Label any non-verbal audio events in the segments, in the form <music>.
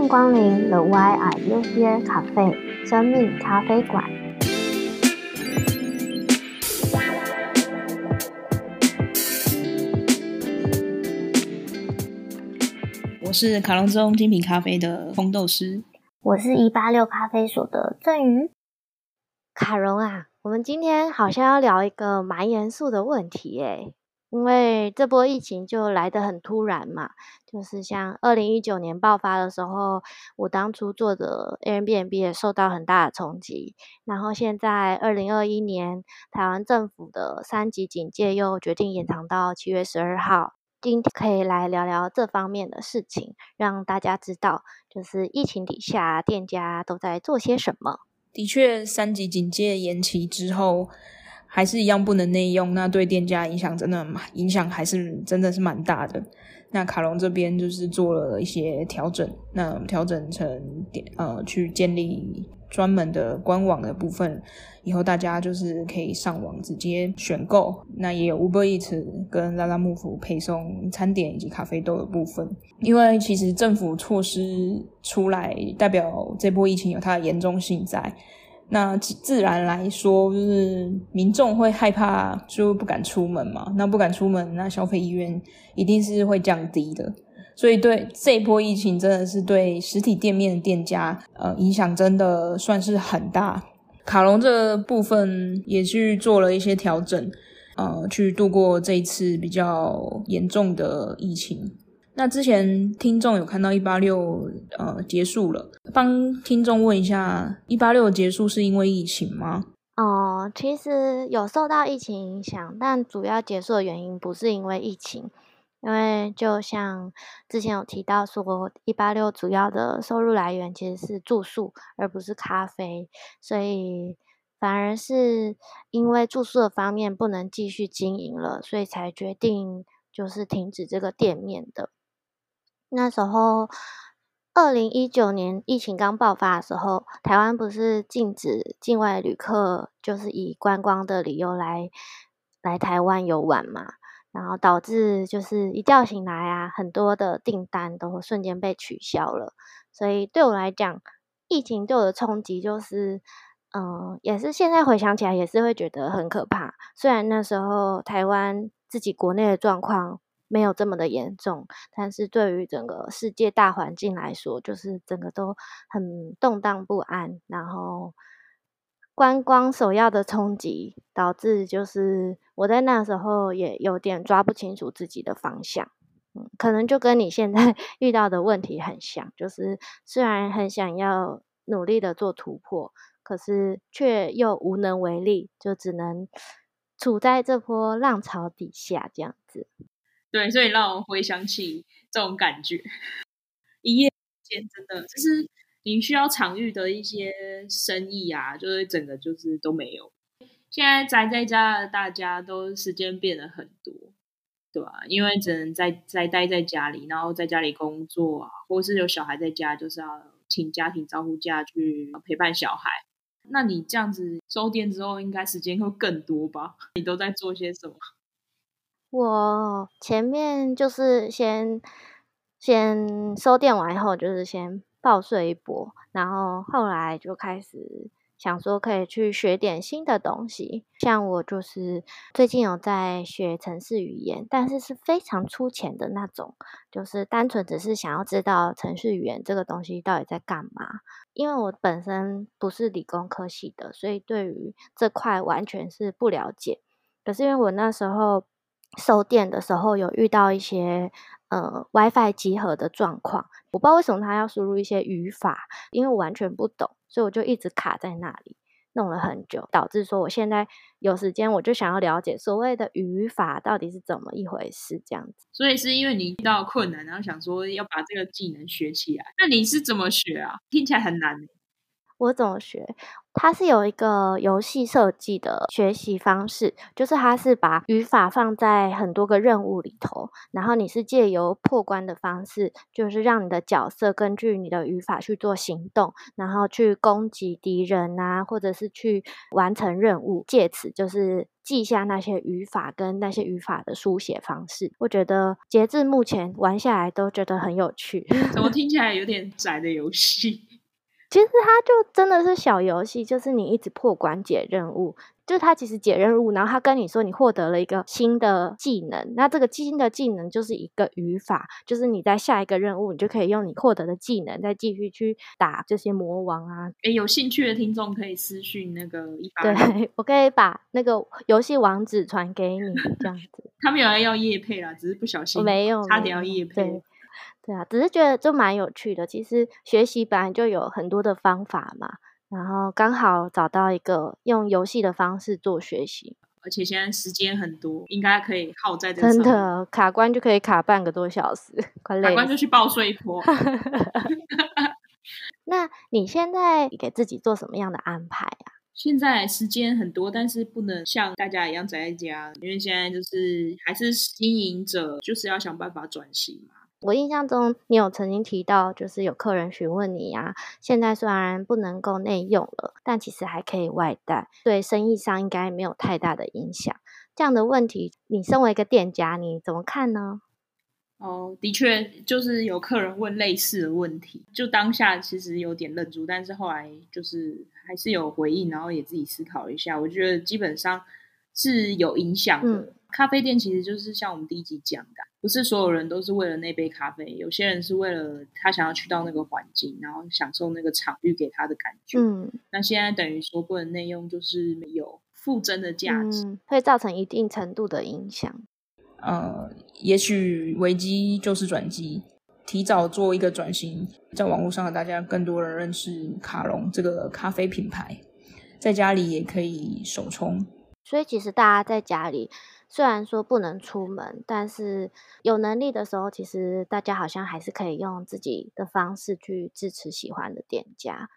迎光临 The Why Are You Here Cafe 生命咖啡馆。我是卡隆中精品咖啡的烘豆师，我是一八六咖啡所的郑瑜。卡隆啊，我们今天好像要聊一个蛮严肃的问题诶。因为这波疫情就来得很突然嘛，就是像二零一九年爆发的时候，我当初做的 Airbnb 也受到很大的冲击。然后现在二零二一年，台湾政府的三级警戒又决定延长到七月十二号。今天可以来聊聊这方面的事情，让大家知道，就是疫情底下店家都在做些什么。的确，三级警戒延期之后。还是一样不能内用，那对店家影响真的影响还是真的是蛮大的。那卡戎这边就是做了一些调整，那调整成点呃去建立专门的官网的部分，以后大家就是可以上网直接选购。那也有 Uber Eats 跟 Lalamove 配送餐点以及咖啡豆的部分。因为其实政府措施出来，代表这波疫情有它的严重性在。那自然来说，就是民众会害怕，就不敢出门嘛。那不敢出门，那消费意愿一定是会降低的。所以，对这一波疫情，真的是对实体店面的店家，呃，影响真的算是很大。卡龙这部分也去做了一些调整，呃，去度过这一次比较严重的疫情。那之前听众有看到一八六呃结束了，帮听众问一下，一八六结束是因为疫情吗？哦，其实有受到疫情影响，但主要结束的原因不是因为疫情，因为就像之前有提到说，一八六主要的收入来源其实是住宿，而不是咖啡，所以反而是因为住宿的方面不能继续经营了，所以才决定就是停止这个店面的。那时候，二零一九年疫情刚爆发的时候，台湾不是禁止境外旅客，就是以观光的理由来来台湾游玩嘛，然后导致就是一觉醒来啊，很多的订单都瞬间被取消了。所以对我来讲，疫情对我的冲击就是，嗯，也是现在回想起来也是会觉得很可怕。虽然那时候台湾自己国内的状况。没有这么的严重，但是对于整个世界大环境来说，就是整个都很动荡不安。然后观光首要的冲击，导致就是我在那时候也有点抓不清楚自己的方向。嗯，可能就跟你现在 <laughs> 遇到的问题很像，就是虽然很想要努力的做突破，可是却又无能为力，就只能处在这波浪潮底下这样子。对，所以让我回想起这种感觉，一夜间真的就是你需要场域的一些生意啊，就是整个就是都没有。现在宅在家的大家都时间变得很多，对吧？因为只能在在待在家里，然后在家里工作啊，或是有小孩在家，就是要请家庭照顾假去陪伴小孩。那你这样子收店之后，应该时间会更多吧？你都在做些什么？我前面就是先先收店完以后，就是先报税一波，然后后来就开始想说可以去学点新的东西。像我就是最近有在学程式语言，但是是非常粗浅的那种，就是单纯只是想要知道程式语言这个东西到底在干嘛。因为我本身不是理工科系的，所以对于这块完全是不了解。可是因为我那时候。收电的时候有遇到一些呃 WiFi 集合的状况，我不知道为什么他要输入一些语法，因为我完全不懂，所以我就一直卡在那里，弄了很久，导致说我现在有时间我就想要了解所谓的语法到底是怎么一回事，这样子。所以是因为你遇到困难，然后想说要把这个技能学起来，那你是怎么学啊？听起来很难。我怎么学？它是有一个游戏设计的学习方式，就是它是把语法放在很多个任务里头，然后你是借由破关的方式，就是让你的角色根据你的语法去做行动，然后去攻击敌人啊，或者是去完成任务，借此就是记下那些语法跟那些语法的书写方式。我觉得截至目前玩下来都觉得很有趣。怎么听起来有点窄的游戏？其实它就真的是小游戏，就是你一直破关解任务，就是它其实解任务，然后他跟你说你获得了一个新的技能，那这个新的技能就是一个语法，就是你在下一个任务，你就可以用你获得的技能再继续去打这些魔王啊。诶，有兴趣的听众可以私讯那个一八，对，<laughs> 我可以把那个游戏网址传给你，这样子。<laughs> 他们有人要叶配啦，只是不小心，没有，差点要叶配。对啊，只是觉得就蛮有趣的。其实学习本来就有很多的方法嘛，然后刚好找到一个用游戏的方式做学习，而且现在时间很多，应该可以耗在这上。真的，卡关就可以卡半个多小时，快累。卡关就去报税一波。那你现在给自己做什么样的安排啊？现在时间很多，但是不能像大家一样宅在家，因为现在就是还是经营者，就是要想办法转型嘛。我印象中，你有曾经提到，就是有客人询问你呀，现在虽然不能够内用了，但其实还可以外带，对生意上应该没有太大的影响。这样的问题，你身为一个店家，你怎么看呢？哦，的确，就是有客人问类似的问题，就当下其实有点愣住，但是后来就是还是有回应，然后也自己思考一下，我觉得基本上是有影响的。嗯咖啡店其实就是像我们第一集讲的，不是所有人都是为了那杯咖啡，有些人是为了他想要去到那个环境，然后享受那个场域给他的感觉。嗯，那现在等于说不能内用，就是没有附增的价值，嗯，会造成一定程度的影响。呃，也许危机就是转机，提早做一个转型，在网络上和大家更多人认识卡隆这个咖啡品牌，在家里也可以手冲。所以其实大家在家里。虽然说不能出门，但是有能力的时候，其实大家好像还是可以用自己的方式去支持喜欢的店家。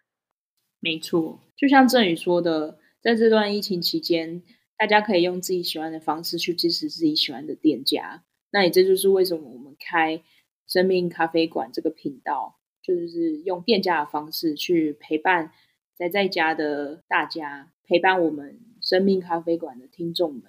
没错，就像振宇说的，在这段疫情期间，大家可以用自己喜欢的方式去支持自己喜欢的店家。那也这就是为什么我们开生命咖啡馆这个频道，就是用店家的方式去陪伴在在家的大家，陪伴我们生命咖啡馆的听众们。